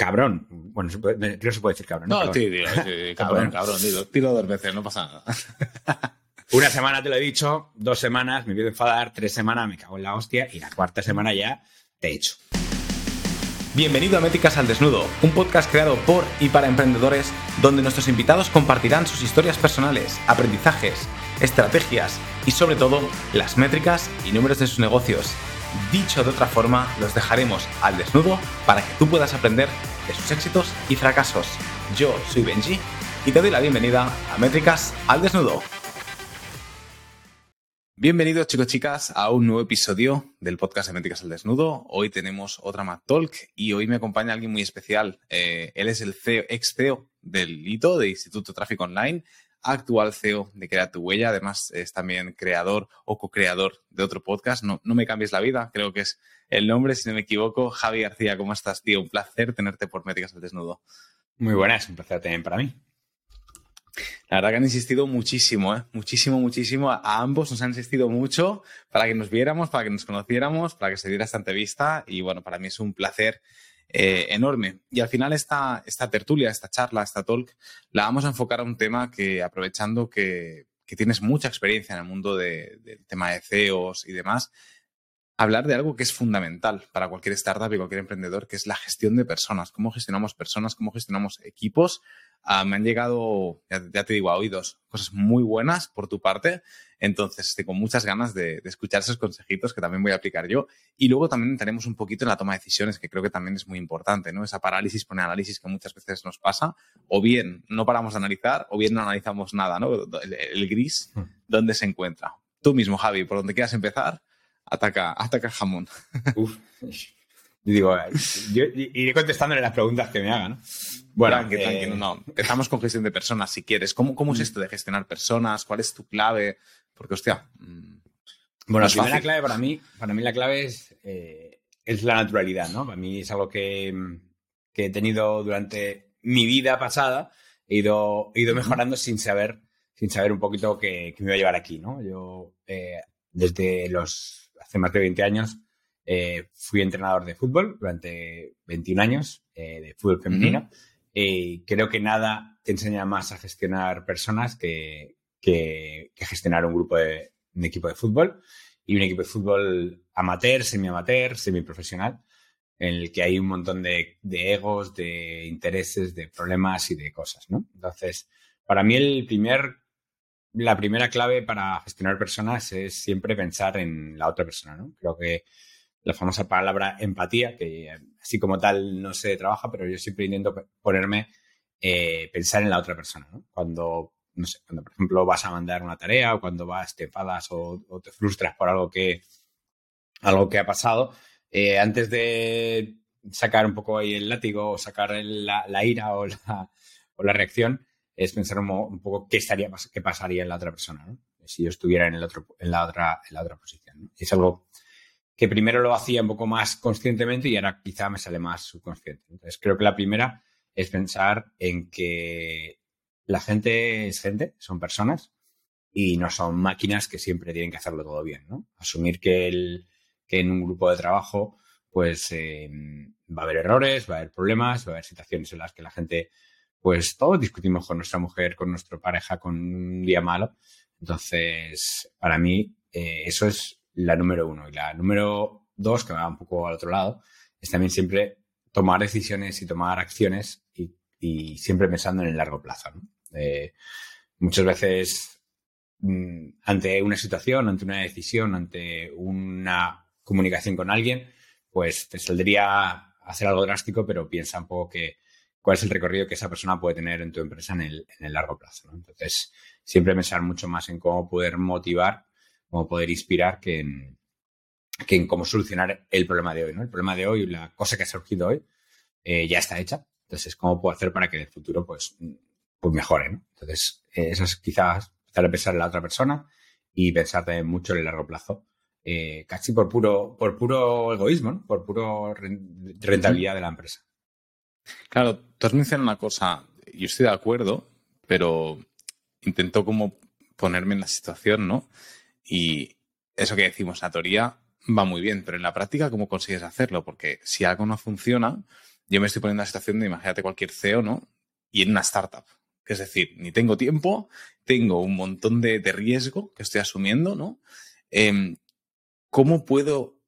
cabrón. Bueno, creo que se puede decir cabrón. No, sí, tío, sí, cabrón, cabrón, dilo. Tiro dos veces, no pasa nada. Una semana te lo he dicho, dos semanas me a enfadar, tres semanas me cago en la hostia y la cuarta semana ya te he hecho. Bienvenido a Métricas al Desnudo, un podcast creado por y para emprendedores donde nuestros invitados compartirán sus historias personales, aprendizajes, estrategias y sobre todo las métricas y números de sus negocios. Dicho de otra forma, los dejaremos al desnudo para que tú puedas aprender de sus éxitos y fracasos. Yo soy Benji y te doy la bienvenida a Métricas al Desnudo. Bienvenidos chicos chicas a un nuevo episodio del podcast de Métricas al Desnudo. Hoy tenemos otra Mac Talk y hoy me acompaña alguien muy especial. Eh, él es el CEO, ex CEO del ITO, de Instituto Tráfico Online, actual CEO de Crea tu Huella. Además es también creador o co-creador de otro podcast. No, no me cambies la vida, creo que es el nombre, si no me equivoco. Javi García, ¿cómo estás, tío? Un placer tenerte por Métricas al Desnudo. Muy buenas, un placer también para mí. La verdad que han insistido muchísimo, ¿eh? muchísimo, muchísimo. A ambos nos han insistido mucho para que nos viéramos, para que nos conociéramos, para que se diera esta entrevista. Y bueno, para mí es un placer eh, enorme. Y al final esta, esta tertulia, esta charla, esta talk, la vamos a enfocar a un tema que aprovechando que, que tienes mucha experiencia en el mundo del tema de CEOs y demás, hablar de algo que es fundamental para cualquier startup y cualquier emprendedor, que es la gestión de personas. Cómo gestionamos personas, cómo gestionamos equipos. Ah, me han llegado, ya, te digo, a oídos cosas muy buenas por tu parte. Entonces, tengo muchas ganas de, escuchar esos consejitos que también voy a aplicar yo. Y luego también entraremos un poquito en la toma de decisiones, que creo que también es muy importante, ¿no? Esa parálisis por análisis que muchas veces nos pasa. O bien no paramos de analizar, o bien no analizamos nada, ¿no? El, el gris, hmm. ¿dónde se encuentra? Tú mismo, Javi, por donde quieras empezar ataca, ataca jamón. Uf. Digo, yo iré contestándole las preguntas que me hagan. Bueno, que eh, no. Empezamos con gestión de personas, si quieres. ¿Cómo, ¿Cómo es mm. esto de gestionar personas? ¿Cuál es tu clave? Porque, hostia. Mm, bueno, la primera clave para mí, para mí la clave es, eh, es la naturalidad, ¿no? Para mí es algo que, que, he tenido durante mi vida pasada. He ido, he ido mejorando sin saber, sin saber un poquito qué, me iba a llevar aquí, ¿no? Yo, eh, desde los hace más de 20 años, eh, fui entrenador de fútbol durante 21 años eh, de fútbol femenino. Y creo que nada te enseña más a gestionar personas que, que, gestionar un grupo de un equipo de fútbol y un equipo de fútbol amateur, semi-amateur, semi-profesional, en el que hay un montón de, de, egos, de intereses, de problemas y de cosas, ¿no? Entonces, para mí el primer la primera clave para gestionar personas es siempre pensar en la otra persona, ¿no? Creo que la famosa palabra empatía, que así como tal no se trabaja, pero yo siempre intento ponerme, eh, pensar en la otra persona, ¿no? Cuando, no sé, cuando por ejemplo vas a mandar una tarea o cuando vas, te enfadas o, te frustras por algo que, algo que ha pasado, eh, antes de sacar un poco ahí el látigo o sacar la, ira o la reacción, es pensar un, poco qué estaría, qué pasaría en la otra persona. Si yo estuviera en el otro, en la otra, en la otra posición. Es algo que primero lo hacía un poco más conscientemente y ahora quizá me sale más subconsciente. Entonces creo que la primera es pensar en que la gente es gente, son personas y no son máquinas que siempre tienen que hacerlo todo bien. Asumir que, el, que en un grupo de trabajo pues eh, va a haber errores, va a haber problemas, va a haber situaciones en las que la gente pues todos discutimos con nuestra mujer, con nuestra pareja, con un día malo. Entonces, para mí, eh, eso es la número uno. Y la número dos, que va un poco al otro lado, es también siempre tomar decisiones y tomar acciones y, siempre pensando en el largo plazo. Eh, muchas veces, mm, ante una situación, ante una decisión, ante una comunicación con alguien, pues te saldría hacer algo drástico, pero piensa un poco que cuál es el recorrido que esa persona puede tener en tu empresa en el, en el largo plazo. Entonces, siempre pensar mucho más en cómo poder motivar, cómo poder inspirar que en, que en cómo solucionar el problema de hoy. ¿no? El problema de hoy, la cosa que ha surgido hoy, eh, ya está hecha. Entonces, ¿cómo puedo hacer para que en el futuro pues, pues mejore? ¿no? Entonces, eh, eso es quizás empezar a pensar en la otra persona y pensar también mucho en el largo plazo. Eh, casi por puro, por puro egoísmo, ¿no? por puro rentabilidad de la empresa. Claro, tú has mencionado una cosa, yo estoy de acuerdo, pero intento como ponerme en la situación, ¿no? Y eso que decimos, la teoría va muy bien, pero en la práctica, ¿cómo consigues hacerlo? Porque si algo no funciona, yo me estoy poniendo en la situación de, imagínate cualquier CEO, ¿no? Y en una startup. Es decir, ni tengo tiempo, tengo un montón de, riesgo que estoy asumiendo, ¿no? Em, ¿Cómo puedo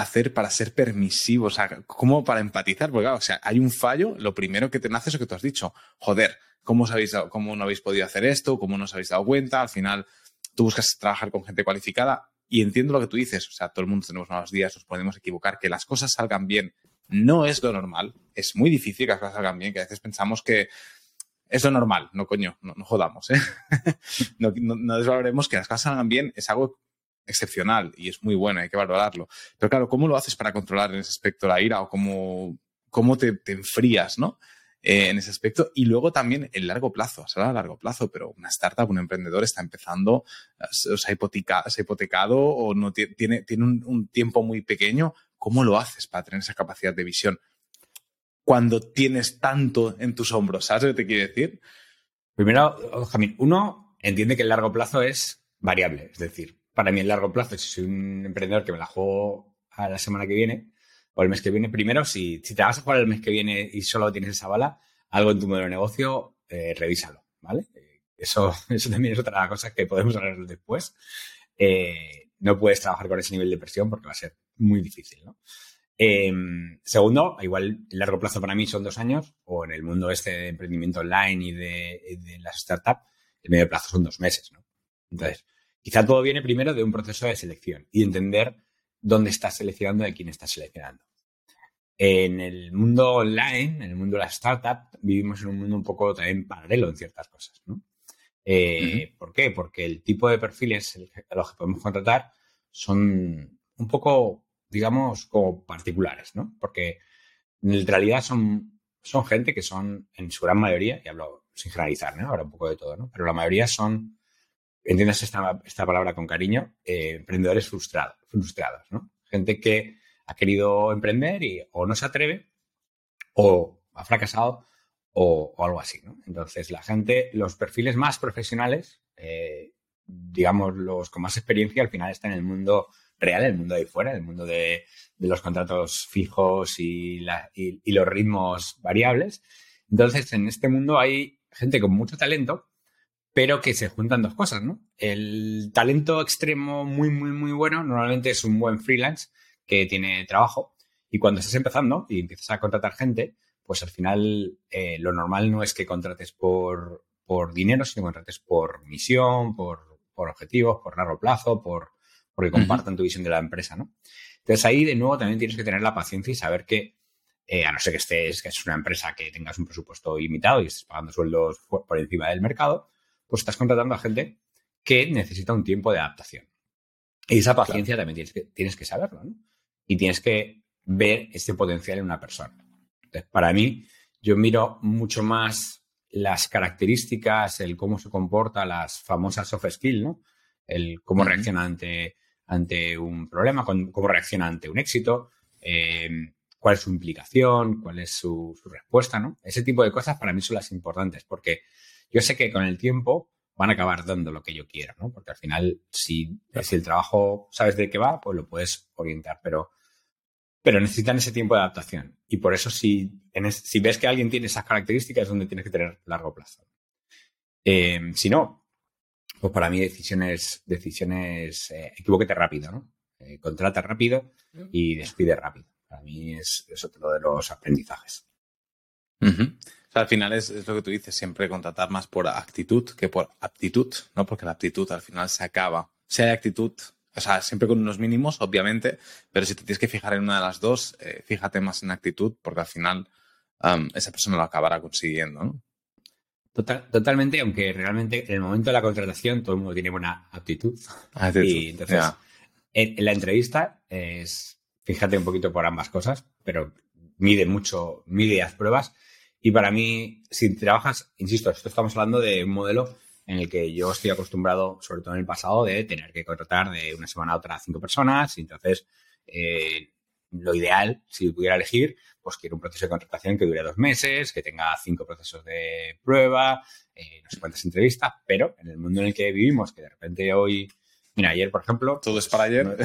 hacer para ser permisivo? O sea, ¿cómo para empatizar? Porque claro, o sea, hay un fallo, lo primero que te nace es lo que tú has dicho. Joder, ¿cómo, os habéis ¿cómo no habéis podido hacer esto? ¿Cómo no os habéis dado cuenta? Al final, tú buscas trabajar con gente cualificada y entiendo lo que tú dices. O sea, todo el mundo tenemos malos días, nos podemos equivocar, que las cosas salgan bien no es lo normal. Es muy difícil que las cosas salgan bien, que a veces pensamos que es lo normal. No, coño, no, jodamos, ¿eh? no, no, desvaloremos que las cosas salgan bien, es algo excepcional y es muy bueno, hay que valorarlo. Pero claro, ¿cómo lo haces para controlar en ese aspecto la ira o cómo, cómo te, enfrías, ¿no? Eh, en ese aspecto. Y luego también el largo plazo, será a largo plazo, pero una startup, un emprendedor está empezando, se ha, hipotecado o no tiene, tiene un, tiempo muy pequeño. ¿Cómo lo haces para tener esa capacidad de visión cuando tienes tanto en tus hombros? ¿Sabes lo que te quiere decir? Primero, Jamín, uno entiende que el largo plazo es variable. Es decir, para mí el largo plazo, si soy un emprendedor que me la juego a la semana que viene, o el mes que viene. Primero, si, si te vas a jugar el mes que viene y solo tienes esa bala, algo en tu modelo de negocio, eh, revísalo, ¿vale? Eh, eso, eso también es otra cosa que podemos hablar después. Eh, no puedes trabajar con ese nivel de presión porque va a ser muy difícil, ¿no? Em, segundo, igual el largo plazo para mí son dos años, o en el mundo este de emprendimiento online y de, de las startups, el medio plazo son dos meses, ¿no? Entonces, quizá todo viene primero de un proceso de selección y entender dónde estás seleccionando y a quién estás seleccionando. En el mundo online, en el mundo de la startup, vivimos en un mundo un poco también paralelo en ciertas cosas, ¿no? Eh, ¿Por qué? Porque el tipo de perfiles a los que podemos contratar son un poco, digamos, como particulares, ¿no? Porque en realidad son, son gente que son, en su gran mayoría, y hablo sin generalizar, ¿no? Ahora un poco de todo, ¿no? Pero la mayoría son entiendas esta, esta palabra con cariño, eh, emprendedores frustrados, frustrados, ¿no? Gente que ha querido emprender y o no se atreve o ha fracasado o, algo así, ¿no? Entonces, la gente, los perfiles más profesionales, eh, digamos, los con más experiencia, al final están en el mundo real, el mundo de ahí fuera, el mundo de, los contratos fijos y, y los ritmos variables. Entonces, en este mundo hay gente con mucho talento pero que se juntan dos cosas, ¿no? El talento extremo muy, muy, muy bueno normalmente es un buen freelance que tiene trabajo y cuando estás empezando y empiezas a contratar gente, pues al final eh, lo normal no es que contrates por, por dinero, sino que contrates por misión, por, por objetivos, por largo plazo, por porque compartan tu visión de la empresa, ¿no? Entonces ahí de nuevo también tienes que tener la paciencia y saber que, eh, a no ser que estés, que es una empresa que tengas un presupuesto limitado y estés pagando sueldos por encima del mercado, pues estás contratando a gente que necesita un tiempo de adaptación. Y esa paciencia también tienes que, tienes que saberlo, ¿no? Y tienes que ver este potencial en una persona. Entonces, para mí, yo miro mucho más las características, el cómo se comporta, las famosas soft skills, ¿no? El cómo reacciona ante, ante un problema, cómo reacciona ante un éxito, eh, cuál es su implicación, cuál es su, su, respuesta, ¿no? Ese tipo de cosas para mí son las importantes, porque yo sé que con el tiempo van a acabar dando lo que yo quiero, ¿no? Porque al final, si, si el trabajo sabes de qué va, pues lo puedes orientar, pero, pero necesitan ese tiempo de adaptación. Y por eso, si, si ves que alguien tiene esas características, es donde tienes que tener largo plazo. Eh, si no, pues para mí decisiones, decisiones, eh, equivóquete rápido, ¿no? Eh, contrata rápido y despide rápido. Para mí es, es otro de los aprendizajes al final es, lo que tú dices, siempre contratar más por actitud que por aptitud, ¿no? Porque la aptitud al final se acaba. Si hay actitud, o sea, siempre con unos mínimos, obviamente, pero si te tienes que fijar en una de las dos, eh, fíjate más en actitud, porque al final esa persona lo acabará consiguiendo, ¿no? totalmente, aunque realmente en el momento de la contratación todo el mundo tiene buena aptitud. Y entonces, en, la entrevista es, fíjate un poquito por ambas cosas, pero mide mucho, mide las pruebas y para mí, si trabajas, insisto, esto estamos hablando de un modelo en el que yo estoy acostumbrado, sobre todo en el pasado, de tener que contratar de una semana a otra a cinco personas. Y entonces, eh, lo ideal, si pudiera elegir, pues quiero un proceso de contratación que dure dos meses, que tenga cinco procesos de prueba, eh, no sé cuántas entrevistas, pero en el mundo en el que vivimos, que de repente hoy, mira, ayer, por ejemplo, todo es para ayer.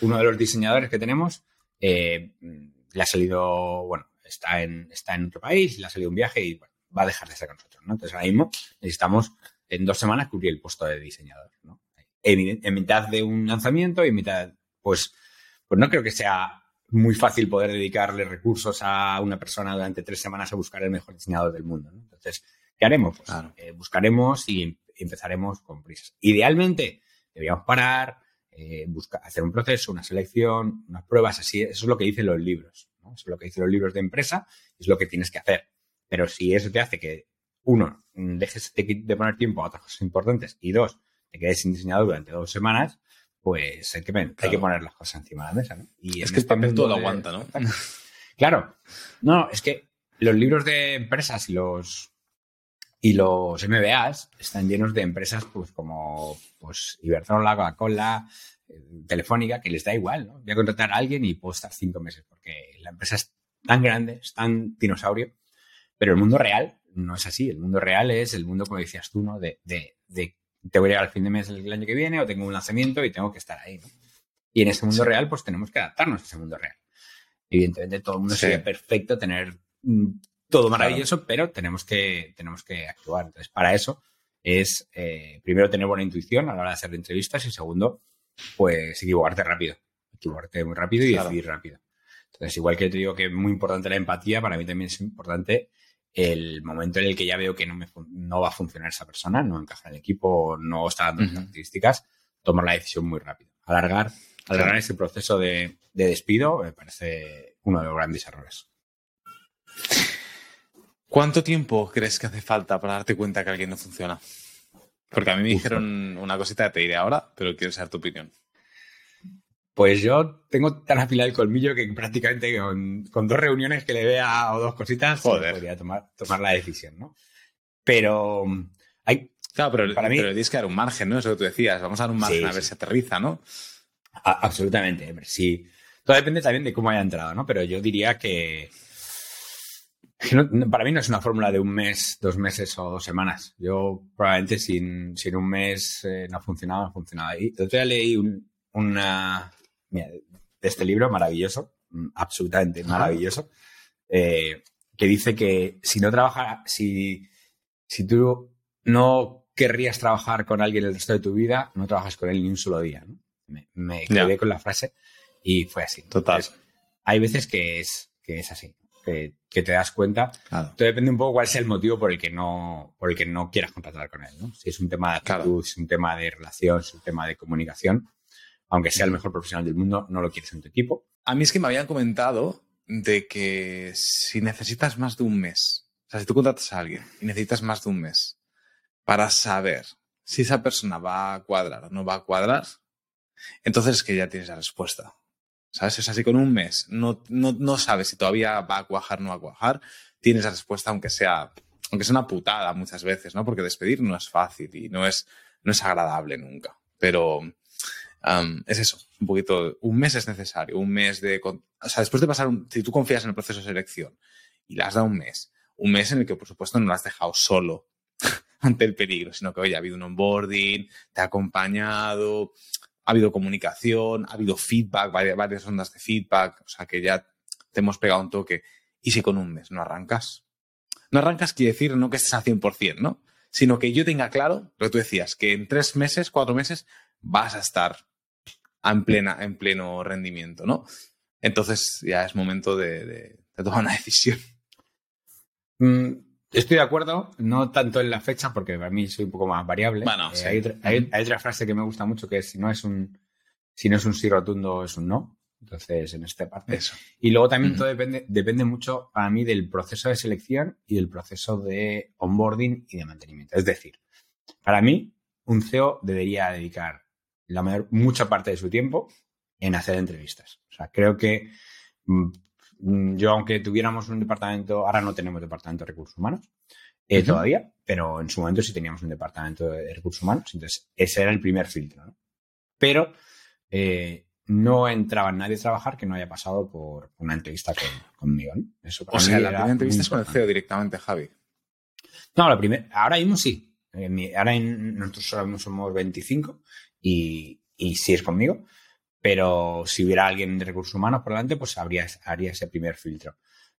Uno de los diseñadores que tenemos eh, le ha salido, bueno, está en, está en otro país, le ha salido un viaje y bueno, va a dejar de estar con nosotros, ¿no? Entonces ahora mismo necesitamos en dos semanas cubrir el puesto de diseñador, ¿no? En, mitad de un lanzamiento y en mitad, pues, pues no creo que sea muy fácil poder dedicarle recursos a una persona durante tres semanas a buscar el mejor diseñador del mundo, ¿no? Entonces, ¿qué haremos? Pues eh, buscaremos y empezaremos con prisas. Idealmente, deberíamos parar, eh, buscar, hacer un proceso, una selección, unas pruebas, así. Eso es lo que dicen los libros. ¿No? Eso es lo que dicen los libros de empresa, es lo que tienes que hacer. Pero si eso te hace que, uno, dejes de, poner tiempo a otras cosas importantes y dos, te quedes sin diseñador durante dos semanas, pues hay que, hay que poner las cosas encima de la mesa. ¿no? Y es que el este papel todo lo aguanta, ¿no? claro. No, es que los libros de empresas y los y los MBAs están llenos de empresas pues como pues Iberdrola, Coca-Cola, Telefónica, que les da igual, ¿no? Voy a contratar a alguien y puedo estar cinco meses porque la empresa es tan grande, es tan dinosaurio, pero el mundo real no es así. El mundo real es el mundo, como decías tú, ¿no? De, de, de te voy a llegar al fin de mes el año que viene o tengo un lanzamiento y tengo que estar ahí, ¿no? Y en ese mundo real, pues tenemos que adaptarnos a ese mundo real. Evidentemente, todo el mundo sería perfecto tener mm, todo maravilloso, pero tenemos que, tenemos que actuar. Entonces, para eso es, eh, primero, tener buena intuición a la hora de hacer entrevistas y segundo, pues equivocarte rápido. Equivocarte muy rápido y decidir rápido. Entonces, igual que te digo que es muy importante la empatía, para mí también es importante el momento en el que ya veo que no, me, no va a funcionar esa persona, no encaja en el equipo, no está dando características, tomar la decisión muy rápido. Alargar, alargar ese proceso de, de despido me parece uno de los grandes errores. ¿Cuánto tiempo crees que hace falta para darte cuenta que alguien no funciona? Porque a mí me dijeron una cosita que te diré ahora, pero quiero saber tu opinión. Pues yo tengo tan afilado el colmillo que prácticamente con, dos reuniones que le vea o dos cositas podría tomar, tomar la decisión, ¿no? Pero hay... Claro, pero, para mí, pero tienes que dar un margen, ¿no? Eso que tú decías. Vamos a dar un margen a ver si aterriza, ¿no? absolutamente. Sí. Todo depende también de cómo haya entrado, ¿no? Pero yo diría que para mí no es una fórmula de un mes, dos meses o dos semanas. Yo probablemente sin, sin un mes eh, no ha funcionado, no ha funcionado. Y otro día leí una de este libro maravilloso, mm, absolutamente maravilloso, eh, que dice que si no trabaja, si, si tú no querrías trabajar con alguien el resto de tu vida, no trabajas con él ni un solo día. Me, quedé con la frase y fue así. Total. hay veces que es, que es así que, te das cuenta. Todo depende un poco cuál sea el motivo por el que no, por el que no quieras contratar con él. Si es un tema de actitud, si es un tema de relación, si es un tema de comunicación, aunque sea el mejor profesional del mundo, no lo quieres en tu equipo. A mí es que me habían comentado de que si necesitas más de un mes, o sea, si tú contratas a alguien y necesitas más de un mes para saber si esa persona va a cuadrar o no va a cuadrar, entonces es que ya tienes la respuesta. ¿Sabes? Es así con un mes. No, no, no sabes si todavía va a cuajar o no va a cuajar. Tienes la respuesta, aunque sea, aunque sea una putada muchas veces, ¿no? Porque despedir no es fácil y no es, no es agradable nunca. Pero es eso, un poquito, un mes es necesario, un mes de, o sea, después de pasar, un, si tú confías en el proceso de selección y le has dado un mes, un mes en el que por supuesto no lo has dejado solo ante el peligro, sino que, oye, ha habido un onboarding, te ha acompañado, ha habido comunicación, ha habido feedback, varias, ondas de feedback, o sea que ya te hemos pegado un toque. ¿Y si con un mes no arrancas? No arrancas quiere decir no que estés al 100%, ¿no? Sino que yo tenga claro lo que tú decías, que en tres meses, cuatro meses, vas a estar en, plena, en pleno rendimiento, ¿no? Entonces ya es momento de, tomar una decisión. Mm, Estoy de acuerdo, no tanto en la fecha, porque para mí soy un poco más variable. Eh, hay, otra, frase que me gusta mucho que es si no es un si no es un sí rotundo, es un no. Entonces, en esta parte. Eso. Y luego también todo depende, depende mucho para mí del proceso de selección y del proceso de onboarding y de mantenimiento. Es decir, para mí, un CEO debería dedicar la mayor, mucha parte de su tiempo en hacer entrevistas. O sea, creo que Mm, yo, aunque tuviéramos un departamento, ahora no tenemos departamento de recursos humanos eh, todavía, pero en su momento sí teníamos un departamento de recursos humanos, entonces ese era el primer filtro. ¿no? Pero eh, no entraba nadie a trabajar que no haya pasado por una entrevista conmigo. ¿no? Eso o sea, la primera entrevista es con el CEO directamente, Javi. No, la primera, ahora mismo sí. ahora nosotros ahora somos 25 y, y sí es conmigo pero si hubiera alguien de recursos humanos por delante, pues habría, haría ese primer filtro.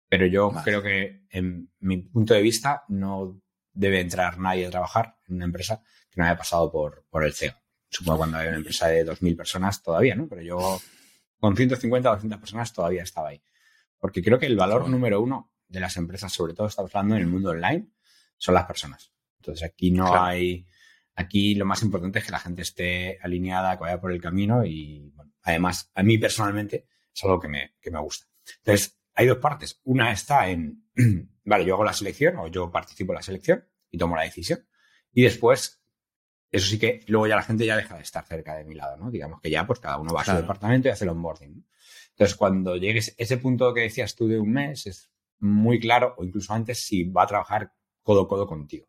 Pero yo creo que, en mi punto de vista, no debe entrar nadie a trabajar en una empresa que no haya pasado por, por el CEO. Supongo cuando hay una empresa de 2.000 personas todavía, ¿no? Pero yo con 150 o 200 personas todavía estaba ahí. Porque creo que el valor número uno de las empresas, sobre todo estamos hablando en el mundo online, son las personas. Entonces aquí no hay, aquí lo más importante es que la gente esté alineada, que vaya por el camino y bueno, además a mí personalmente es algo que me, que me gusta. Entonces hay dos partes. Una está en, vale, yo hago la selección o yo participo en la selección y tomo la decisión. Y después, eso sí que luego ya la gente ya deja de estar cerca de mi lado, ¿no? Digamos que ya pues cada uno va a su departamento y hace el onboarding. Entonces cuando llegues ese punto que decías tú de un mes, es muy claro, o incluso antes, si va a trabajar codo a codo contigo.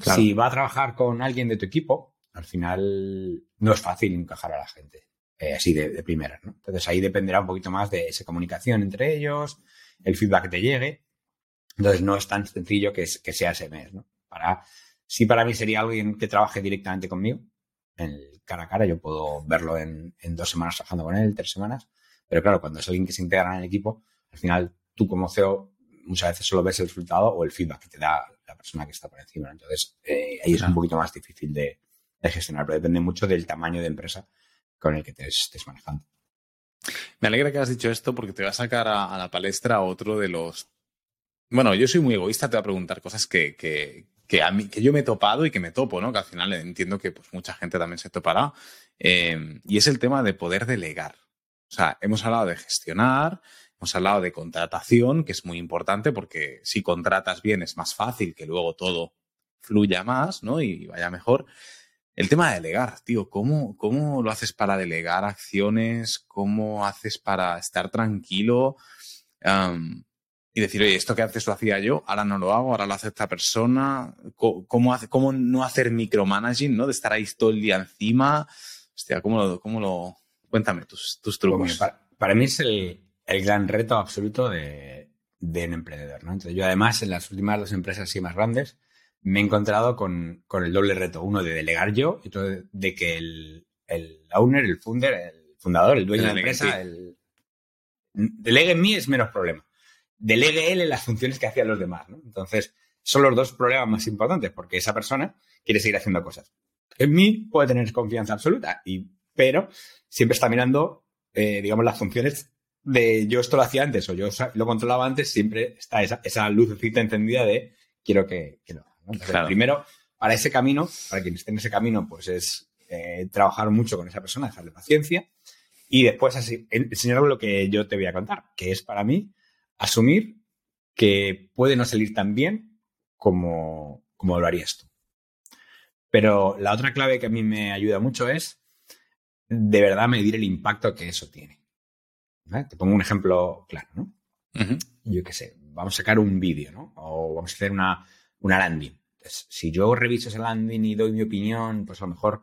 Si va a trabajar con alguien de tu equipo, al final no es fácil encajar a la gente eh, así de, de primeras, ¿no? Entonces ahí dependerá un poquito más de esa comunicación entre ellos, el feedback que te llegue. Entonces no es tan sencillo que, que sea ese mes, ¿no? Para, sí para mí sería alguien que trabaje directamente conmigo, en el cara a cara, yo puedo verlo en, en dos semanas trabajando con él, tres semanas, pero claro, cuando es alguien que se integra en el equipo, al final tú como CEO muchas veces solo ves el resultado o el feedback que te da la persona que está por encima. Entonces, eh, ahí es un poquito más difícil de, gestionar, pero depende mucho del tamaño de empresa con el que te estés manejando. Me alegra que has dicho esto porque te va a sacar a, la palestra otro de los... Bueno, yo soy muy egoísta, te voy a preguntar cosas que, que, a mí, que yo me he topado y que me topo, ¿no? Que al final entiendo que pues, mucha gente también se topará. Eh, y es el tema de poder delegar. O sea, hemos hablado de gestionar, Hemos hablado de contratación, que es muy importante porque si contratas bien es más fácil que luego todo fluya más, ¿no? Y vaya mejor. El tema de delegar, tío, ¿cómo, cómo lo haces para delegar acciones? ¿Cómo haces para estar tranquilo? y decir, oye, esto que antes lo hacía yo, ahora no lo hago, ahora lo hace esta persona. ¿Cómo, hace, cómo no hacer micromanaging, ¿no? De estar ahí todo el día encima. Hostia, ¿cómo lo, cómo lo... Cuéntame tus, tus trucos. para, mí es el, el gran reto absoluto de, un emprendedor. ¿no? Entonces, yo además en las últimas dos empresas así más grandes me he encontrado con, el doble reto. Uno de delegar yo y otro de, que el, owner, el founder, el fundador, el dueño de la empresa, el, delegue en mí es menos problema. Delegue él en las funciones que hacían los demás. ¿no? Entonces, son los dos problemas más importantes porque esa persona quiere seguir haciendo cosas. En mí puede tener confianza absoluta, y, pero siempre está mirando, eh, digamos, las funciones de yo esto lo hacía antes o yo lo controlaba antes, siempre está esa, esa lucecita encendida de quiero que, lo haga. Primero, para ese camino, para quien esté en ese camino, pues es eh, trabajar mucho con esa persona, dejarle paciencia y después así, enseñarle lo que yo te voy a contar, que es para mí asumir que puede no salir tan bien como, como lo harías tú. Pero la otra clave que a mí me ayuda mucho es de verdad medir el impacto que eso tiene. Te pongo un ejemplo claro, ¿no? Yo qué sé, vamos a sacar un vídeo, ¿no? O vamos a hacer una, una landing. si yo reviso ese landing y doy mi opinión, pues a lo mejor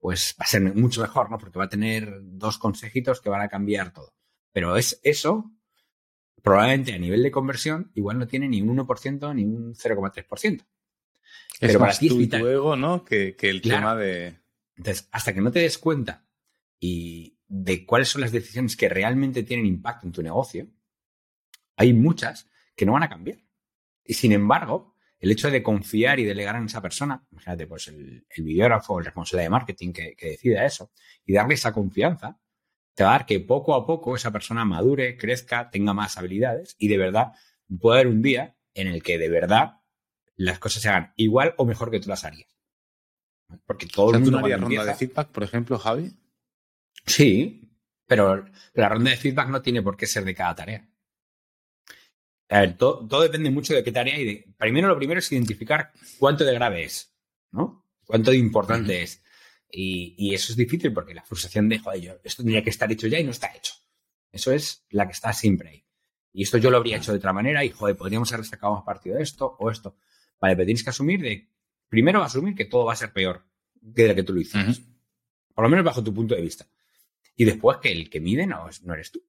pues va a ser mucho mejor, ¿no? Porque va a tener dos consejitos que van a cambiar todo. Pero es eso, probablemente a nivel de conversión, igual no tiene ni un 1% ni un 0,3%. Pero es para ti es tu, ¿no? Que, el tema de... Entonces, hasta que no te des cuenta y, de cuáles son las decisiones que realmente tienen impacto en tu negocio, hay muchas que no van a cambiar. Y sin embargo, el hecho de confiar y delegar en esa persona, imagínate, pues el, el videógrafo, el responsable de marketing que, que decida eso, y darle esa confianza, te va a dar que poco a poco esa persona madure, crezca, tenga más habilidades y de verdad pueda haber un día en el que de verdad las cosas se hagan igual o mejor que tú las harías. Porque todo el mundo. ¿Tú ronda de feedback, por ejemplo, Javi? Sí, pero la ronda de feedback no tiene por qué ser de cada tarea. Todo, depende mucho de qué tarea y de. Primero, lo primero es identificar cuánto de grave es, ¿no? Cuánto de importante es. Y, eso es difícil porque la frustración de, joder, yo, esto tendría que estar hecho ya y no está hecho. Eso es la que está siempre ahí. Y esto yo lo habría hecho de otra manera y, joder, podríamos haber sacado más partido de esto o esto. Vale, pero tienes que asumir de. Primero, asumir que todo va a ser peor que de que tú lo hiciste. Por lo menos bajo tu punto de vista. Y después que el que mide no, no eres tú.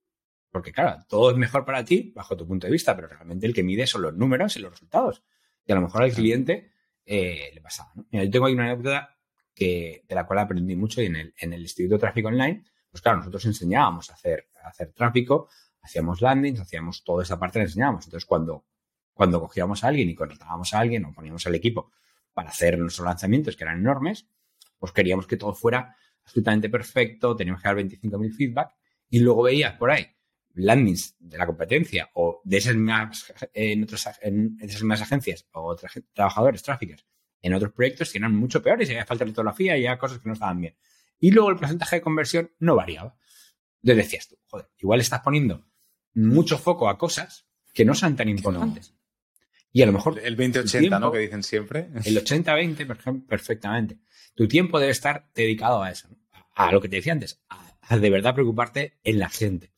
Porque claro, todo es mejor para ti bajo tu punto de vista, pero realmente el que mide son los números y los resultados. Y a lo mejor al cliente eh, le pasaba. yo tengo ahí una anécdota que, de la cual aprendí mucho y en el, en el Instituto de Tráfico Online, pues claro, nosotros enseñábamos a hacer, a hacer tráfico hacíamos landings, hacíamos toda esa parte, la enseñábamos. Entonces, cuando, cuando cogíamos a alguien y contratábamos a alguien o poníamos al equipo para hacer nuestros lanzamientos, que eran enormes, pues queríamos que todo fuera absolutamente perfecto, teníamos que dar 25.000 feedback y luego veías por ahí landings de la competencia o de esas mismas, en en esas mismas agencias o trabajadores, tráficos, en otros proyectos que eran mucho peores y había falta de litografía y había cosas que no estaban bien. Y luego el porcentaje de conversión no variaba. Entonces decías tú, joder, igual estás poniendo mucho foco a cosas que no sean tan importantes. Y a lo mejor... El 20-80, ¿no? Que dicen siempre. El 80-20, por ejemplo, perfectamente. Tu tiempo debe estar dedicado a eso, a lo que te decía antes, a, de verdad preocuparte en la gente,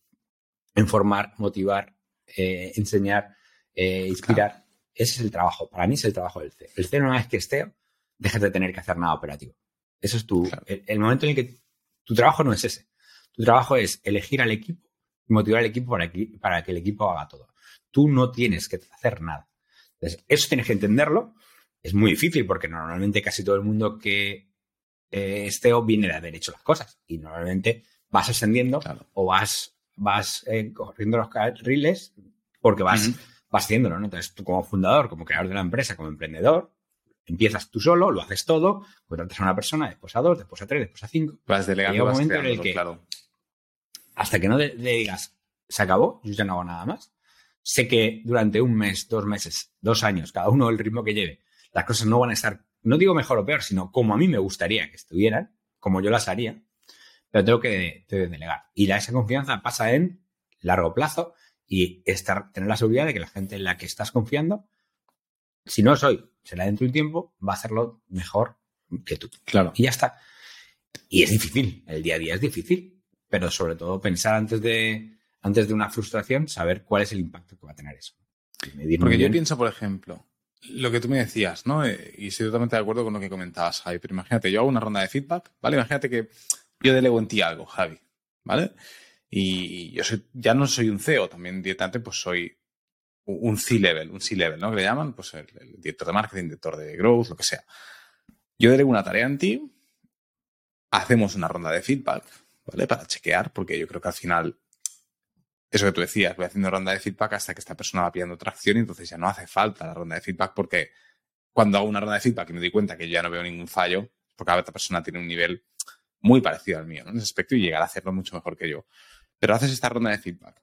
en formar, motivar, eh, enseñar, eh, inspirar. Ese es el trabajo. Para mí es el trabajo del CEO. El CEO, una vez que esté, dejas de tener que hacer nada operativo. Eso es tu. El, momento en el que tu trabajo no es ese. Tu trabajo es elegir al equipo y motivar al equipo para que, para que el equipo haga todo. Tú no tienes que hacer nada. Entonces, eso tienes que entenderlo. Es muy difícil porque normalmente casi todo el mundo que eh, es CEO viene de haber hecho las cosas y normalmente vas ascendiendo o vas, vas eh, corriendo los carriles porque vas, vas haciéndolo. ¿no? Entonces, tú como fundador, como creador de la empresa, como emprendedor, Empiezas tú solo, lo haces todo, contratas a una persona, después a dos, después a tres, después a cinco. Vas delegando, un momento en el que, claro. hasta que no le, digas, se acabó, yo ya no hago nada más. Sé que durante un mes, dos meses, dos años, cada uno el ritmo que lleve, las cosas no van a estar, no digo mejor o peor, sino como a mí me gustaría que estuvieran, como yo las haría, pero tengo que, delegar. Y la, esa confianza pasa en largo plazo y estar, tener la seguridad de que la gente en la que estás confiando si no soy, será dentro de un tiempo, va a hacerlo mejor que tú. Claro. Y ya está. Y es difícil, el día a día es difícil, pero sobre todo pensar antes de, antes de una frustración, saber cuál es el impacto que va a tener eso. Porque yo pienso, por ejemplo, lo que tú me decías, ¿no? Eh, y estoy totalmente de acuerdo con lo que comentabas, Javi, pero imagínate, yo hago una ronda de feedback, ¿vale? Imagínate que yo delego en ti algo, Javi, ¿vale? Y yo soy, ya no soy un CEO, también directamente pues soy un C-level, un C-level, ¿no? Que le llaman, pues el, director de marketing, director de growth, lo que sea. Yo delego una tarea en ti, hacemos una ronda de feedback, ¿vale? Para chequear, porque yo creo que al final, eso que tú decías, voy haciendo ronda de feedback hasta que esta persona va pillando tracción y entonces ya no hace falta la ronda de feedback porque cuando hago una ronda de feedback y me doy cuenta que ya no veo ningún fallo, porque cada persona tiene un nivel muy parecido al mío, ¿no? En ese aspecto y llegar a hacerlo mucho mejor que yo. Pero haces esta ronda de feedback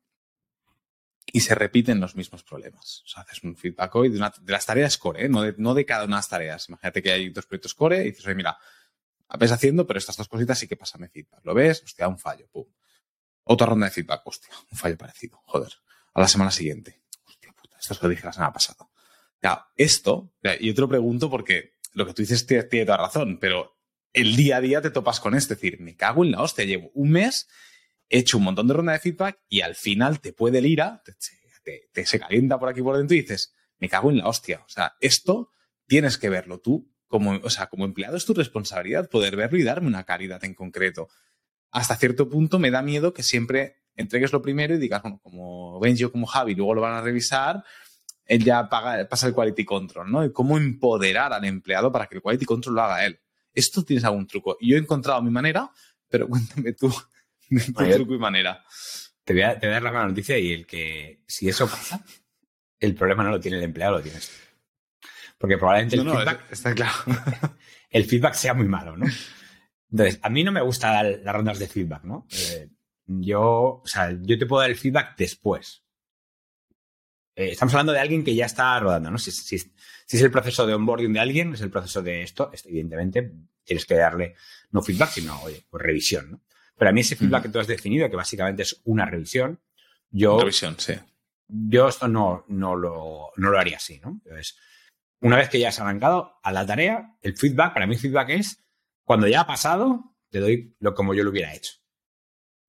y se repiten los mismos problemas. O sea, haces un feedback hoy de, las tareas core, ¿eh? no, de, no de cada una de las tareas. Imagínate que hay dos proyectos core y dices, oye, mira, ves haciendo, pero estas dos cositas sí que pásame feedback. ¿Lo ves? Hostia, un fallo, pum. Otra ronda de feedback, hostia, un fallo parecido, joder. A la semana siguiente, hostia puta, esto es lo dije la semana pasada. Ya, esto, yo te lo pregunto porque lo que tú dices tiene, tiene toda razón, pero el día a día te topas con esto, es decir, me cago en la hostia, llevo un mes he hecho un montón de ronda de feedback y al final te puede el ira, te, se calienta por aquí por dentro y dices, me cago en la hostia. O sea, esto tienes que verlo tú. Como, o sea, como empleado es tu responsabilidad poder verlo y darme una caridad en concreto. Hasta cierto punto me da miedo que siempre entregues lo primero y digas, bueno, como Benji o como Javi, luego lo van a revisar, él ya paga, pasa el quality control, ¿no? Y cómo empoderar al empleado para que el quality control lo haga él. ¿Esto tienes algún truco? Yo he encontrado mi manera, pero cuéntame tú truco y manera. Te voy, a, dar la mala noticia y el que si eso pasa, el problema no lo tiene el empleado, lo tienes. Porque probablemente el feedback. está claro. el feedback sea muy malo, ¿no? Entonces, a mí no me gustan las rondas de feedback, ¿no? Eh, yo, o sea, yo te puedo dar el feedback después. Eh, estamos hablando de alguien que ya está rodando, ¿no? Si, si, es el proceso de onboarding de alguien, es el proceso de esto, evidentemente tienes que darle no feedback, sino, oye, pues revisión, ¿no? Pero a mí ese feedback que tú has definido, que básicamente es una revisión, yo... Revisión, sí. Yo esto no, no, lo, no lo haría así, ¿no? Entonces, una vez que ya has arrancado a la tarea, el feedback, para mí el feedback es, cuando ya ha pasado, te doy lo como yo lo hubiera hecho.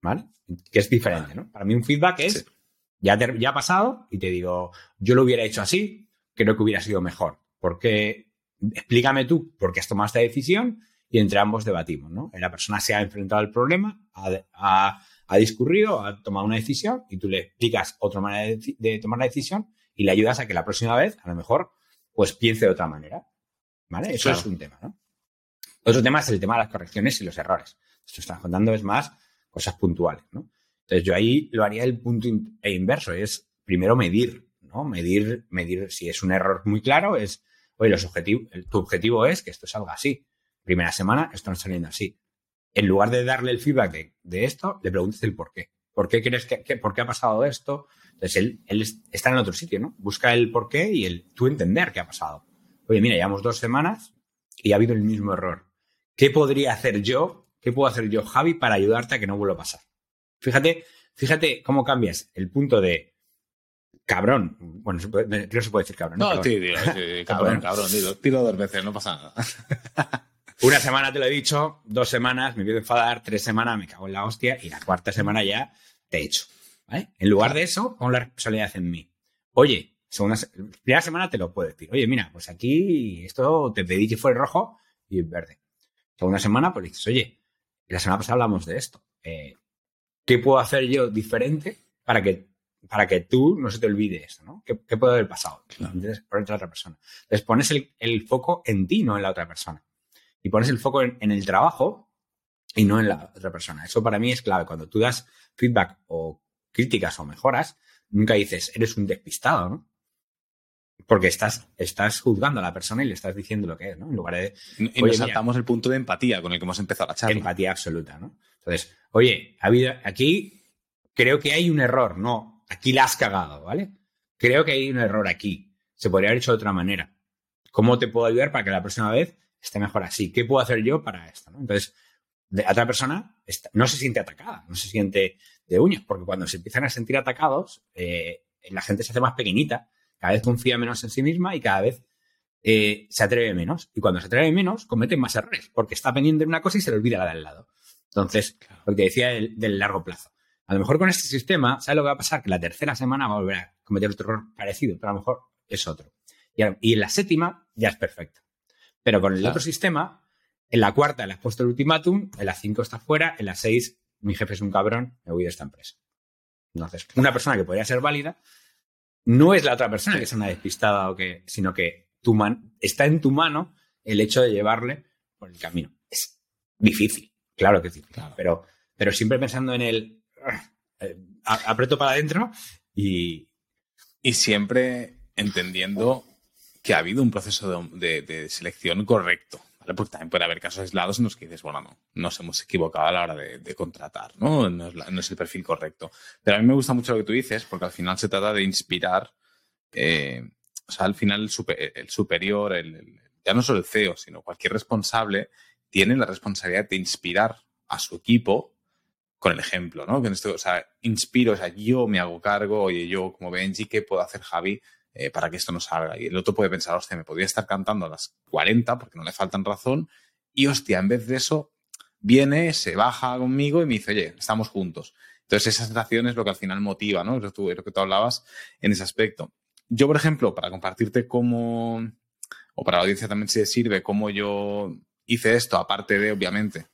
¿Vale? Que es diferente, ¿no? Para mí un feedback es, ya, ya ha pasado y te digo, yo lo hubiera hecho así, creo que hubiera sido mejor. Porque, explícame tú por qué has tomado esta decisión y entre ambos debatimos, ¿no? La persona se ha enfrentado al problema, ha, discurrido, ha tomado una decisión y tú le explicas otra manera de, tomar la decisión y le ayudas a que la próxima vez, a lo mejor, pues piense de otra manera, ¿vale? Eso es un tema, ¿no? Otro tema es el tema de las correcciones y los errores. Esto estás contando es más cosas puntuales, ¿no? Entonces yo ahí lo haría el punto e inverso, es primero medir, ¿no? Medir, medir si es un error muy claro, es, oye, los objetivos, tu objetivo es que esto salga así. Primera semana, esto no está saliendo así. En lugar de darle el feedback de, esto, le preguntes el por qué. ¿Por qué crees que, por qué ha pasado esto? Entonces él, él, está en otro sitio, ¿no? Busca el por qué y el tú entender qué ha pasado. Oye, mira, llevamos dos semanas y ha habido el mismo error. ¿Qué podría hacer yo? ¿Qué puedo hacer yo, Javi, para ayudarte a que no vuelva a pasar? Fíjate, fíjate cómo cambias el punto de cabrón. Bueno, que se puede decir cabrón. No, tío, tío, cabrón, cabrón, tiro dos veces, no pasa nada. Una semana te lo he dicho, dos semanas me a enfadar, tres semanas me cago en la hostia y la cuarta semana ya te he hecho. En lugar de eso, pon la responsabilidad en mí. Oye, segunda, primera semana te lo puedo decir. Oye, mira, pues aquí esto te pedí que fuera rojo y verde. Segunda semana, pues dices, oye, la semana pasada hablamos de esto. Eh, ¿Qué puedo hacer yo diferente para que, para que tú no se te olvide esto? ¿no? ¿Qué, puede haber pasado? Entonces, por entre otra persona. Entonces pones el, foco en ti, no en la otra persona. Y pones el foco en, el trabajo y no en la otra persona. Eso para mí es clave. Cuando tú das feedback o críticas o mejoras, nunca dices, eres un despistado, ¿no? Porque estás, estás juzgando a la persona y le estás diciendo lo que es, ¿no? En lugar de. Y nos saltamos el punto de empatía con el que hemos empezado la charla. Empatía absoluta, ¿no? Entonces, oye, ha habido, aquí creo que hay un error, no, aquí la has cagado, ¿vale? Creo que hay un error aquí. Se podría haber hecho de otra manera. ¿Cómo te puedo ayudar para que la próxima vez esté mejor así? ¿Qué puedo hacer yo para esto? ¿no? Entonces, otra persona no se siente atacada, no se siente de uñas, porque cuando se empiezan a sentir atacados, eh, la gente se hace más pequeñita, cada vez confía menos en sí misma y cada vez eh, se atreve menos. Y cuando se atreve menos, comete más errores, porque está pendiente de una cosa y se le olvida la de al lado. Entonces, lo que decía del, largo plazo. A lo mejor con este sistema, ¿sabes lo que va a pasar? Que la tercera semana va a volver a cometer otro error parecido, pero a lo mejor es otro. Y, en la séptima ya es perfecto. Pero con el otro sistema, en la cuarta le has puesto el ultimátum, en la cinco está fuera, en la seis mi jefe es un cabrón, me voy de esta empresa. Entonces, una persona que podría ser válida no es la otra persona que es una despistada o que, sino que tu man, está en tu mano el hecho de llevarle por el camino. Es difícil, claro que sí, pero, pero siempre pensando en el eh, aprieto para adentro y... Y siempre entendiendo que ha habido un proceso de selección correcto. Porque también puede haber casos aislados en los que dices, bueno, no, nos hemos equivocado a la hora de, contratar, ¿no? No es, el perfil correcto. Pero a mí me gusta mucho lo que tú dices, porque al final se trata de inspirar, eh, o sea, al final el, superior, el, ya no solo el CEO, sino cualquier responsable, tiene la responsabilidad de inspirar a su equipo con el ejemplo, ¿no? o sea, inspiro, o sea, yo me hago cargo, oye, yo como Benji, ¿qué puedo hacer Javi eh, para que esto no salga. Y el otro puede pensar, hostia, me podría estar cantando a las 40 porque no le faltan razón. Y hostia, en vez de eso, viene, se baja conmigo y me dice, oye, estamos juntos. Entonces, esa sensación es lo que al final motiva, ¿no? Es lo, que tú hablabas en ese aspecto. Yo, por ejemplo, para compartirte cómo, o para la audiencia también se sirve, cómo yo hice esto, aparte de, obviamente,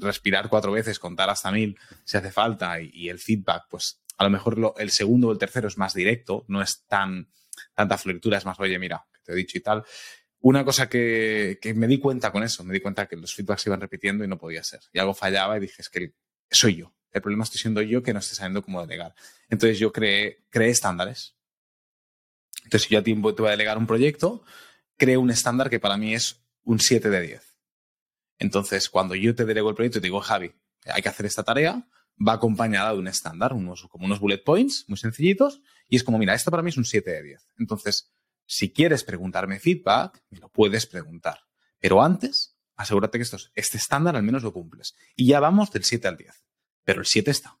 respirar cuatro veces, contar hasta mil si hace falta y el feedback, pues a lo mejor el segundo o el tercero es más directo, no es tan tanta floritura, es más, oye, mira, que te he dicho y tal. Una cosa que, me di cuenta con eso, me di cuenta que los feedbacks se iban repitiendo y no podía ser. Y algo fallaba y dije, es que soy yo. El problema estoy siendo yo que no estoy sabiendo cómo delegar. Entonces yo creé, creé estándares. Entonces, si yo a ti te voy a delegar un proyecto, creé un estándar que para mí es un 7 de 10. Entonces, cuando yo te delego el proyecto, te digo, Javi, hay que hacer esta tarea, va acompañada de un estándar, unos, como unos bullet points muy sencillitos, y es como, mira, esto para mí es un 7 de 10. Entonces, si quieres preguntarme feedback, me lo puedes preguntar. Pero antes, asegúrate que este estándar al menos lo cumples. Y ya vamos del 7 al 10. Pero el 7 está.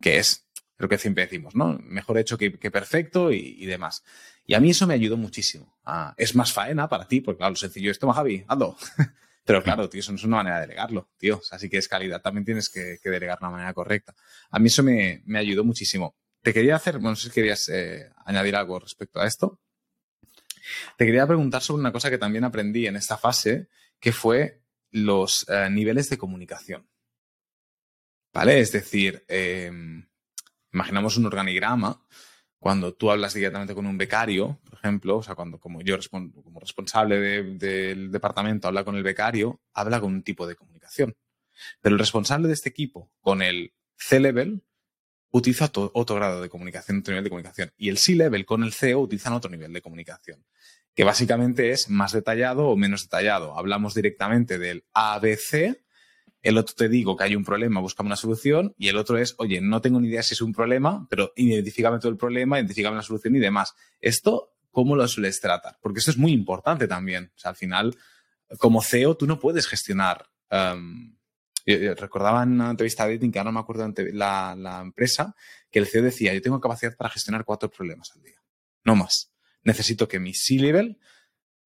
Que es lo que siempre decimos, ¿no? Mejor hecho que, perfecto y, demás. Y a mí eso me ayudó muchísimo. Ah, es más faena para ti, porque claro, lo sencillo es, toma Javi, hazlo. Pero claro, tío, eso no es una manera de delegarlo, tío. así que es calidad. También tienes que, delegar de una manera correcta. A mí eso me, ayudó muchísimo. Te quería hacer, bueno, no sé si querías eh, añadir algo respecto a esto. Te quería preguntar sobre una cosa que también aprendí en esta fase, que fue los eh, niveles de comunicación. ¿Vale? Es decir, em, imaginamos un organigrama cuando tú hablas directamente con un becario, por ejemplo, o sea, cuando como yo como responsable del departamento habla con el becario, habla con un tipo de comunicación. Pero el responsable de este equipo con el C-Level utiliza otro grado de comunicación, otro nivel de comunicación. Y el C-Level con el CEO utilizan otro nivel de comunicación, que básicamente es más detallado o menos detallado. Hablamos directamente del ABC, el otro te digo que hay un problema, buscame una solución, y el otro es, oye, no tengo ni idea si es un problema, pero identifícame todo el problema, identifícame la solución y demás. Esto, ¿cómo lo sueles tratar? Porque esto es muy importante también. O sea, al final, como CEO, tú no puedes gestionar um, recordaba en una entrevista de Dating, que ahora no me acuerdo la, la empresa, que el CEO decía, yo tengo capacidad para gestionar cuatro problemas al día, no más. Necesito que mi C-Level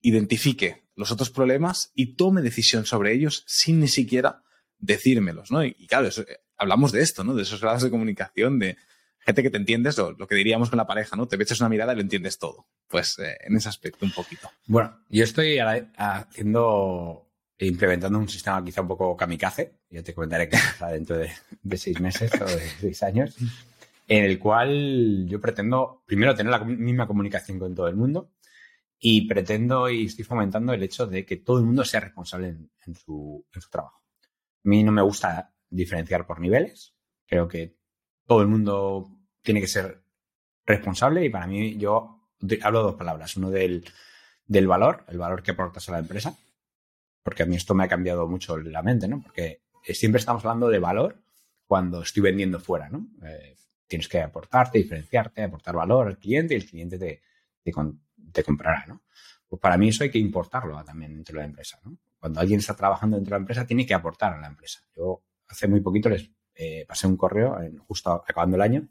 identifique los otros problemas y tome decisión sobre ellos sin ni siquiera decírmelos, ¿no? Y, claro, eh, hablamos de esto, ¿no? De esos grados de comunicación, de gente que te entiendes, lo, lo que diríamos con la pareja, ¿no? Te echas una mirada y lo entiendes todo. Pues eh, en ese aspecto un poquito. Bueno, yo estoy haciendo implementando un sistema quizá un poco kamikaze, ya te comentaré que está dentro de, seis meses o de seis años, en el cual yo pretendo primero tener la misma comunicación con todo el mundo y pretendo y estoy fomentando el hecho de que todo el mundo sea responsable en su trabajo. Mí no me gusta diferenciar por niveles, creo que todo el mundo tiene que ser responsable y para mí yo hablo dos palabras, uno del, del valor, el valor que aportas a la empresa porque a mí esto me ha cambiado mucho la mente, ¿no? Porque siempre estamos hablando de valor cuando estoy vendiendo fuera, ¿no? Eh, tienes que aportarte, diferenciarte, aportar valor al cliente y el cliente te, te, comprará, ¿no? Pues para mí eso hay que importarlo también dentro de la empresa, ¿no? Cuando alguien está trabajando dentro de la empresa, tiene que aportar a la empresa. Yo hace muy poquito les eh, pasé un correo, justo acabando el año,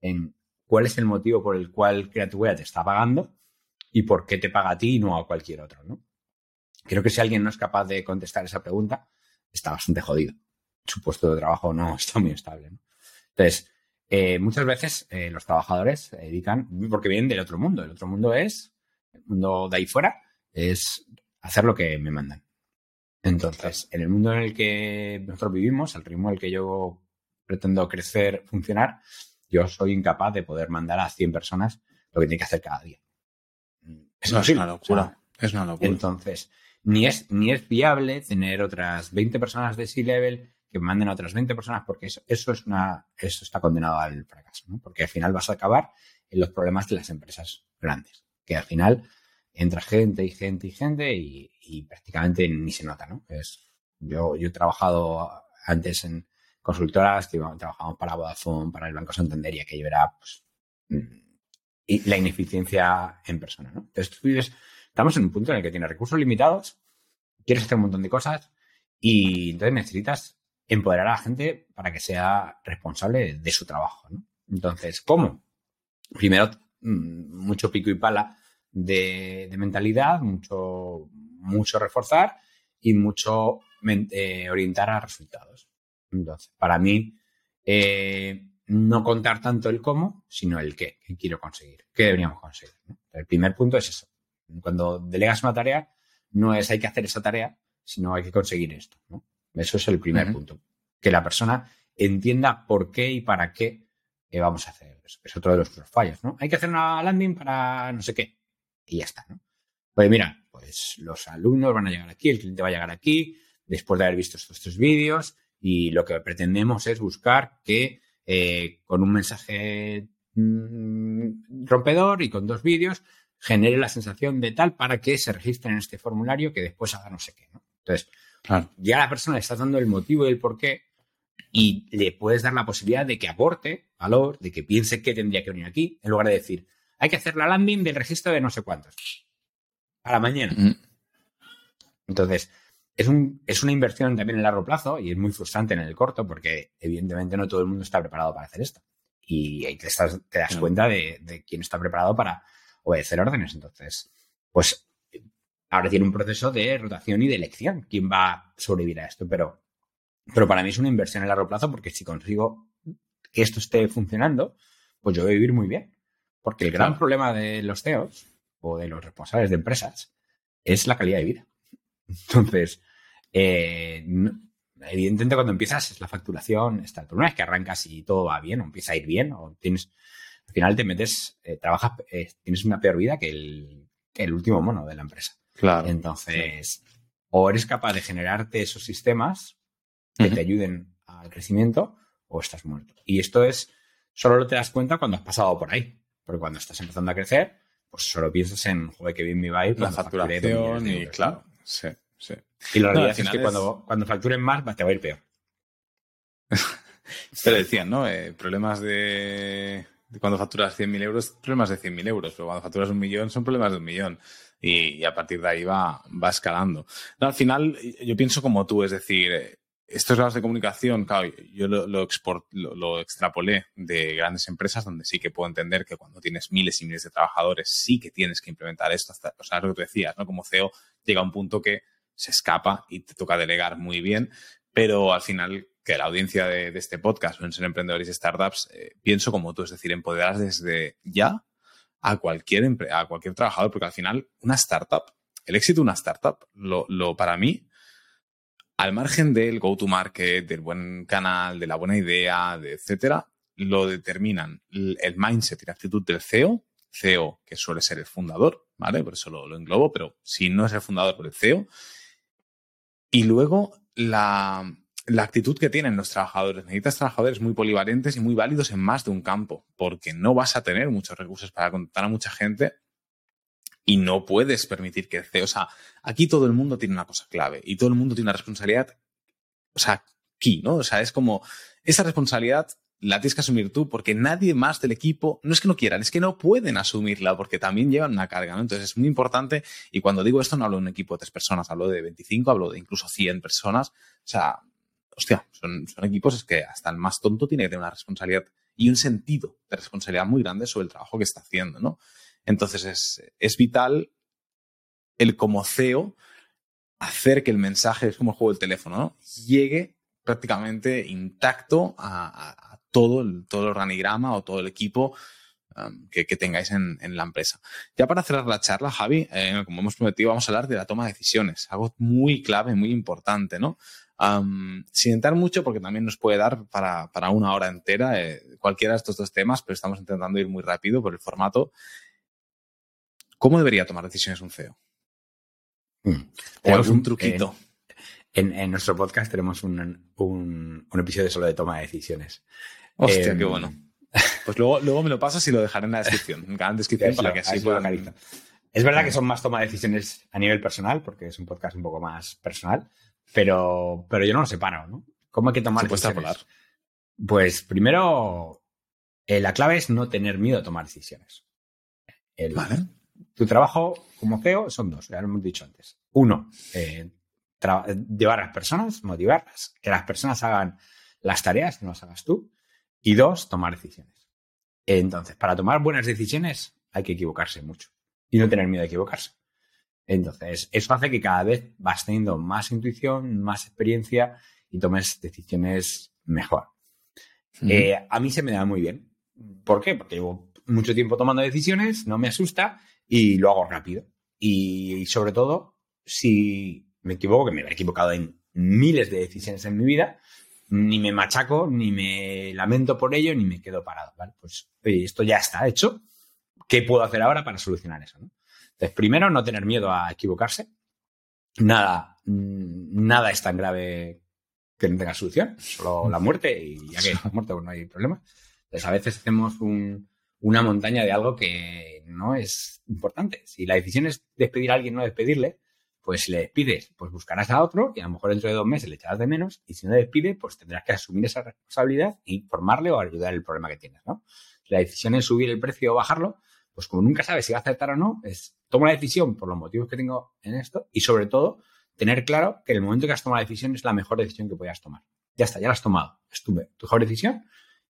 en cuál es el motivo por el cual Creatwea te está pagando y por qué te paga a ti y no a cualquier otro, ¿no? Creo que si alguien no es capaz de contestar esa pregunta, está bastante jodido. Su puesto de trabajo no está muy estable. Entonces, eh, muchas veces eh, los trabajadores dedican, porque vienen del otro mundo. El otro mundo es, el mundo de ahí fuera, es hacer lo que me mandan. Entonces, en el mundo en el que nosotros vivimos, al ritmo en el que yo pretendo crecer, funcionar, yo soy incapaz de poder mandar a 100 personas lo que tiene que hacer cada día. Es una locura. es una locura. Entonces, ni es, ni es viable tener otras 20 personas de C-Level que manden a otras 20 personas porque eso, eso, es una, eso está condenado al fracaso, ¿no? Porque al final vas a acabar en los problemas de las empresas grandes, que al final entra gente y gente y gente y, prácticamente ni se nota, ¿no? Es, yo, he trabajado antes en consultoras, trabajamos para Vodafone, para el Banco Santander y aquello era pues, mm, y la ineficiencia en persona, ¿no? Entonces tú vives estamos en un punto en el que tienes recursos limitados, quieres hacer un montón de cosas y entonces necesitas empoderar a la gente para que sea responsable de su trabajo. Entonces, ¿cómo? Primero, mucho pico y pala de, mentalidad, mucho, mucho reforzar y mucho eh, orientar a resultados. Entonces, para mí, eh, no contar tanto el cómo, sino el qué, qué quiero conseguir, qué deberíamos conseguir. El primer punto es eso, cuando delegas una tarea, no es hay que hacer esa tarea, sino hay que conseguir esto. Eso es el primer punto. Que la persona entienda por qué y para qué eh, vamos a hacer eso. Es otro de los fallos, ¿no? Hay que hacer una landing para no sé qué. Y ya está, ¿no? Pues mira, pues los alumnos van a llegar aquí, el cliente va a llegar aquí, después de haber visto estos tres vídeos, y lo que pretendemos es buscar que eh, con un mensaje mm, rompedor y con dos vídeos genere la sensación de tal para que se registre en este formulario que después haga no sé qué. ¿no? Entonces, ya la persona le estás dando el motivo y el por qué y le puedes dar la posibilidad de que aporte valor, de que piense qué tendría que venir aquí, en lugar de decir, hay que hacer la landing del registro de no sé cuántos. A la mañana. Mm. Entonces, es, un, es una inversión también en largo plazo y es muy frustrante en el corto porque evidentemente no todo el mundo está preparado para hacer esto. Y ahí te, te das cuenta de, de quién está preparado para obedecer órdenes. Entonces, pues ahora tiene un proceso de rotación y de elección. ¿Quién va a sobrevivir a esto? Pero, pero para mí es una inversión a largo plazo porque si consigo que esto esté funcionando, pues yo voy a vivir muy bien. Porque el gran problema de los CEOs o de los responsables de empresas es la calidad de vida. Entonces, eh, evidentemente cuando empiezas es la facturación, está. Pero una vez que arrancas y todo va bien o empieza a ir bien o tienes al final te metes, eh, trabajas, eh, tienes una peor vida que el, el, último mono de la empresa. Claro. Entonces, o eres capaz de generarte esos sistemas que te ayuden al crecimiento, o estás muerto. Y esto es, solo lo te das cuenta cuando has pasado por ahí. Porque cuando estás empezando a crecer, pues solo piensas en, joder, que bien me va a ir. La facturación y, claro, sí, sí. Y la realidad es que cuando, cuando facturen más, te va a ir peor. Pero decían, ¿no? Eh, problemas de, cuando facturas 100.000 euros, problemas de 100.000 euros, pero cuando facturas un millón son problemas de un millón. Y, a partir de ahí va, va escalando. al final, yo pienso como tú, es decir, estos grados de comunicación, claro, yo lo, lo, lo, extrapolé de grandes empresas donde sí que puedo entender que cuando tienes miles y miles de trabajadores sí que tienes que implementar esto. Hasta, o sea, lo que tú decías, ¿no? Como CEO llega a un punto que se escapa y te toca delegar muy bien, pero al final que la audiencia de, este podcast suelen ser emprendedores y startups, eh, pienso como tú, es decir, empoderar desde ya a cualquier, a cualquier trabajador, porque al final una startup, el éxito de una startup, lo para mí al margen del go-to-market, del buen canal, de la buena idea, de etcétera, lo determinan el mindset y la actitud del CEO, CEO que suele ser el fundador, ¿vale? Por eso lo, englobo, pero si no es el fundador, por el CEO. Y luego la, la actitud que tienen los trabajadores. Necesitas trabajadores muy polivalentes y muy válidos en más de un campo, porque no vas a tener muchos recursos para contar a mucha gente y no puedes permitir que o sea, aquí todo el mundo tiene una cosa clave y todo el mundo tiene una responsabilidad, o sea, key, ¿no? O sea, es como, esa responsabilidad la tienes que asumir tú porque nadie más del equipo, no es que no quieran, es que no pueden asumirla porque también llevan una carga. Entonces es muy importante y cuando digo esto no hablo de un equipo de tres personas, hablo de 25, hablo de incluso 100 personas, o sea, hostia, son, son equipos es que hasta el más tonto tiene que tener una responsabilidad y un sentido de responsabilidad muy grande sobre el trabajo que está haciendo, ¿no? Entonces es, vital el como CEO hacer que el mensaje, es como el juego del teléfono, ¿no? llegue prácticamente intacto a, todo, el, todo el organigrama o todo el equipo um, que, tengáis en, la empresa. Ya para cerrar la charla, Javi, eh, como hemos prometido, vamos a hablar de la toma de decisiones, algo muy clave, muy importante, ¿no? Um, sin entrar mucho, porque también nos puede dar para, una hora entera eh, cualquiera de estos dos temas, pero estamos intentando ir muy rápido por el formato. ¿Cómo debería tomar decisiones un CEO? Mm. Tenemos un truquito. En, nuestro podcast tenemos un, episodio solo de toma de decisiones. Hostia, qué em, bueno. Pues luego, luego me lo pasas y lo dejaré en la descripción, en cada descripción para que así puedan... Es verdad que son más toma de decisiones a nivel personal, porque es un podcast un poco más personal, pero, pero yo no lo separo, ¿no? ¿Cómo hay que tomar decisiones? Pues primero, eh, la clave es no tener miedo a tomar decisiones. vale tu trabajo como CEO son dos, ya lo hemos dicho antes. Uno, eh, llevar a las personas, motivarlas, que las personas hagan las tareas, que no las hagas tú. Y dos, tomar decisiones. Entonces, para tomar buenas decisiones hay que equivocarse mucho y no tener miedo a equivocarse. Entonces, eso hace que cada vez vas teniendo más intuición, más experiencia y tomes decisiones mejor. Eh, a mí se me da muy bien. ¿Por qué? Porque llevo mucho tiempo tomando decisiones, no me asusta y lo hago rápido. Y, sobre todo, si me equivoco, que me he equivocado en miles de decisiones en mi vida, ni me machaco, ni me lamento por ello, ni me quedo parado. ¿vale? Pues esto ya está hecho. ¿Qué puedo hacer ahora para solucionar eso? Entonces, primero, no tener miedo a equivocarse. Nada, nada es tan grave que no tenga solución, solo la muerte, y ya que la muerte pues no hay problema. Entonces, a veces hacemos un, una montaña de algo que no es importante. Si la decisión es despedir a alguien, no despedirle, pues si le despides, pues buscarás a otro y a lo mejor dentro de dos meses le echarás de menos y si no le despide, pues tendrás que asumir esa responsabilidad y informarle o ayudar el problema que tienes, ¿no? Si la decisión es subir el precio o bajarlo, pues como nunca sabes si va a aceptar o no, es toma la decisión por los motivos que tengo en esto y sobre todo tener claro que el momento que has tomado la decisión es la mejor decisión que puedas tomar. Ya está, ya la has tomado. Es tu mejor decisión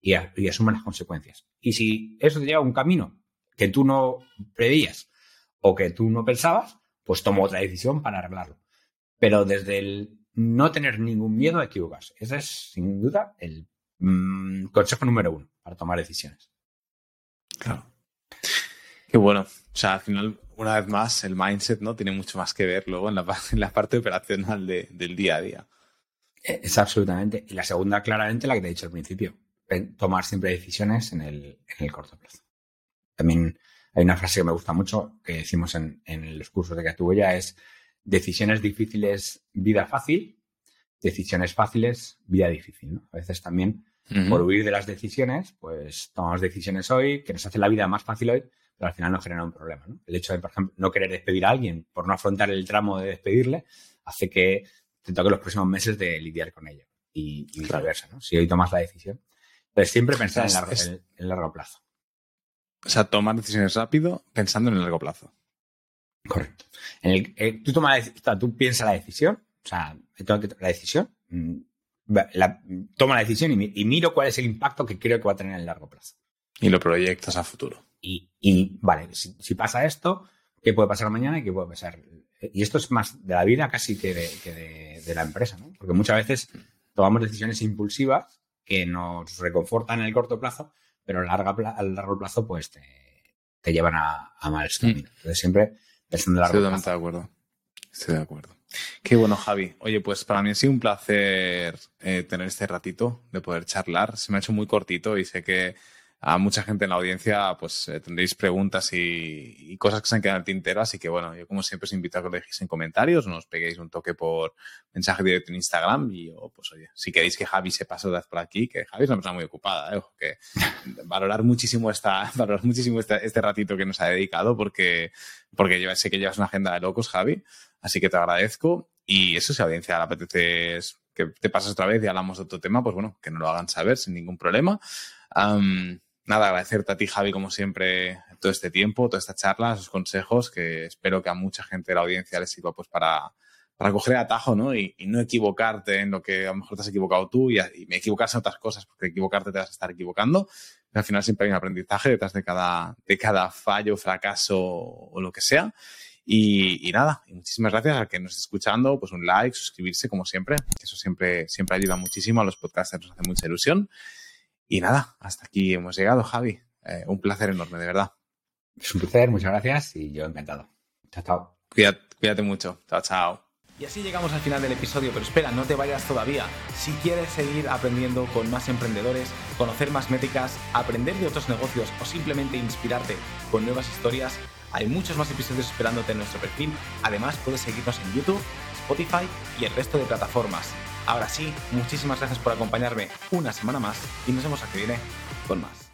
y, asume las consecuencias. Y si eso te lleva a un camino que tú no prevías o que tú no pensabas, pues toma otra decisión para arreglarlo. Pero desde el no tener ningún miedo a equivocarse. Ese es, sin duda, el mm, consejo número uno para tomar decisiones. Claro. Qué bueno. O sea, al final, una vez más, el mindset no tiene mucho más que ver luego en la, en la parte operacional del día a día. Es absolutamente. Y la segunda, claramente, la que te he dicho al principio tomar siempre decisiones en el, en el corto plazo. También hay una frase que me gusta mucho que decimos en, en los cursos de ya es decisiones difíciles, vida fácil, decisiones fáciles, vida difícil. ¿no? A veces también por huir de las decisiones, pues tomamos decisiones hoy que nos hacen la vida más fácil hoy, pero al final no genera un problema. ¿no? El hecho de, por ejemplo, no querer despedir a alguien por no afrontar el tramo de despedirle, hace que te toque los próximos meses de lidiar con ello y, y viceversa. ¿no? Si hoy tomas la decisión, pues siempre pensar en, largo, en, largo plazo. O sea, tomar decisiones rápido pensando en el largo plazo. Correcto. En el, eh, tú, toma la, tú piensas la decisión, o sea, la decisión, mm, la, toma la decisión y, miro cuál es el impacto que creo que va a tener en el largo plazo. Y lo proyectas a futuro. Y, vale, si, pasa esto, ¿qué puede pasar mañana y qué puede pasar? Y esto es más de la vida casi que de, la empresa, ¿no? Porque muchas veces tomamos decisiones impulsivas que nos reconfortan en el corto plazo, pero a largo, a largo plazo pues te, llevan a, a mal mm. Entonces siempre pensando en largo Estoy plazo. de acuerdo. Estoy de acuerdo. Qué bueno, Javi. Oye, pues para mí ha sido un placer eh, tener este ratito de poder charlar. Se me ha hecho muy cortito y sé que a mucha gente en la audiencia pues eh, tendréis preguntas y, cosas que se han quedado en el tintero. Así que bueno, yo como siempre os invito a que lo dejéis en comentarios, nos peguéis un toque por mensaje directo en Instagram y yo, pues oye, si queréis que Javi se pase de por aquí, que Javi es una persona muy ocupada, ¿eh? que valorar muchísimo esta, valorar muchísimo este, este, ratito que nos ha dedicado porque, porque sé que llevas una agenda de locos, Javi. Así que te agradezzo. Y eso, si a la audiencia le apetece que te pases otra vez y hablamos de otro tema, pues bueno, que no lo hagan saber sin ningún problema. Nada, agradecerte a ti, Javi, como siempre, todo este tiempo, toda esta charla, esos consejos, que espero que a mucha gente de la audiencia les sirva pues para, para coger el atajo, ¿no? Y, no equivocarte en lo que a lo mejor te has equivocado tú y, y equivocarse en otras cosas, porque equivocarte te vas a estar equivocando. Pero al final siempre hay un aprendizaje detrás de cada, de cada fallo, fracaso o lo que sea. Y, nada, muchísimas gracias a que nos esté escuchando, pues un like, suscribirse como siempre, eso siempre, siempre ayuda muchísimo a los podcasters, nos hace mucha ilusión. Y nada, hasta aquí hemos llegado, Javi. Eh, un placer enorme, de verdad. Es un placer, muchas gracias y yo encantado. Chao, chao. Cuídate, cuídate mucho. Chao, chao. Y así llegamos al final del episodio, pero espera, no te vayas todavía. Si quieres seguir aprendiendo con más emprendedores, conocer más métricas, aprender de otros negocios o simplemente inspirarte con nuevas historias, hay muchos más episodios esperándote en nuestro perfil. Además, puedes seguirnos en YouTube, Spotify y el resto de plataformas. Ahora sí, muchísimas gracias por acompañarme una semana más y nos vemos aquí viene con más.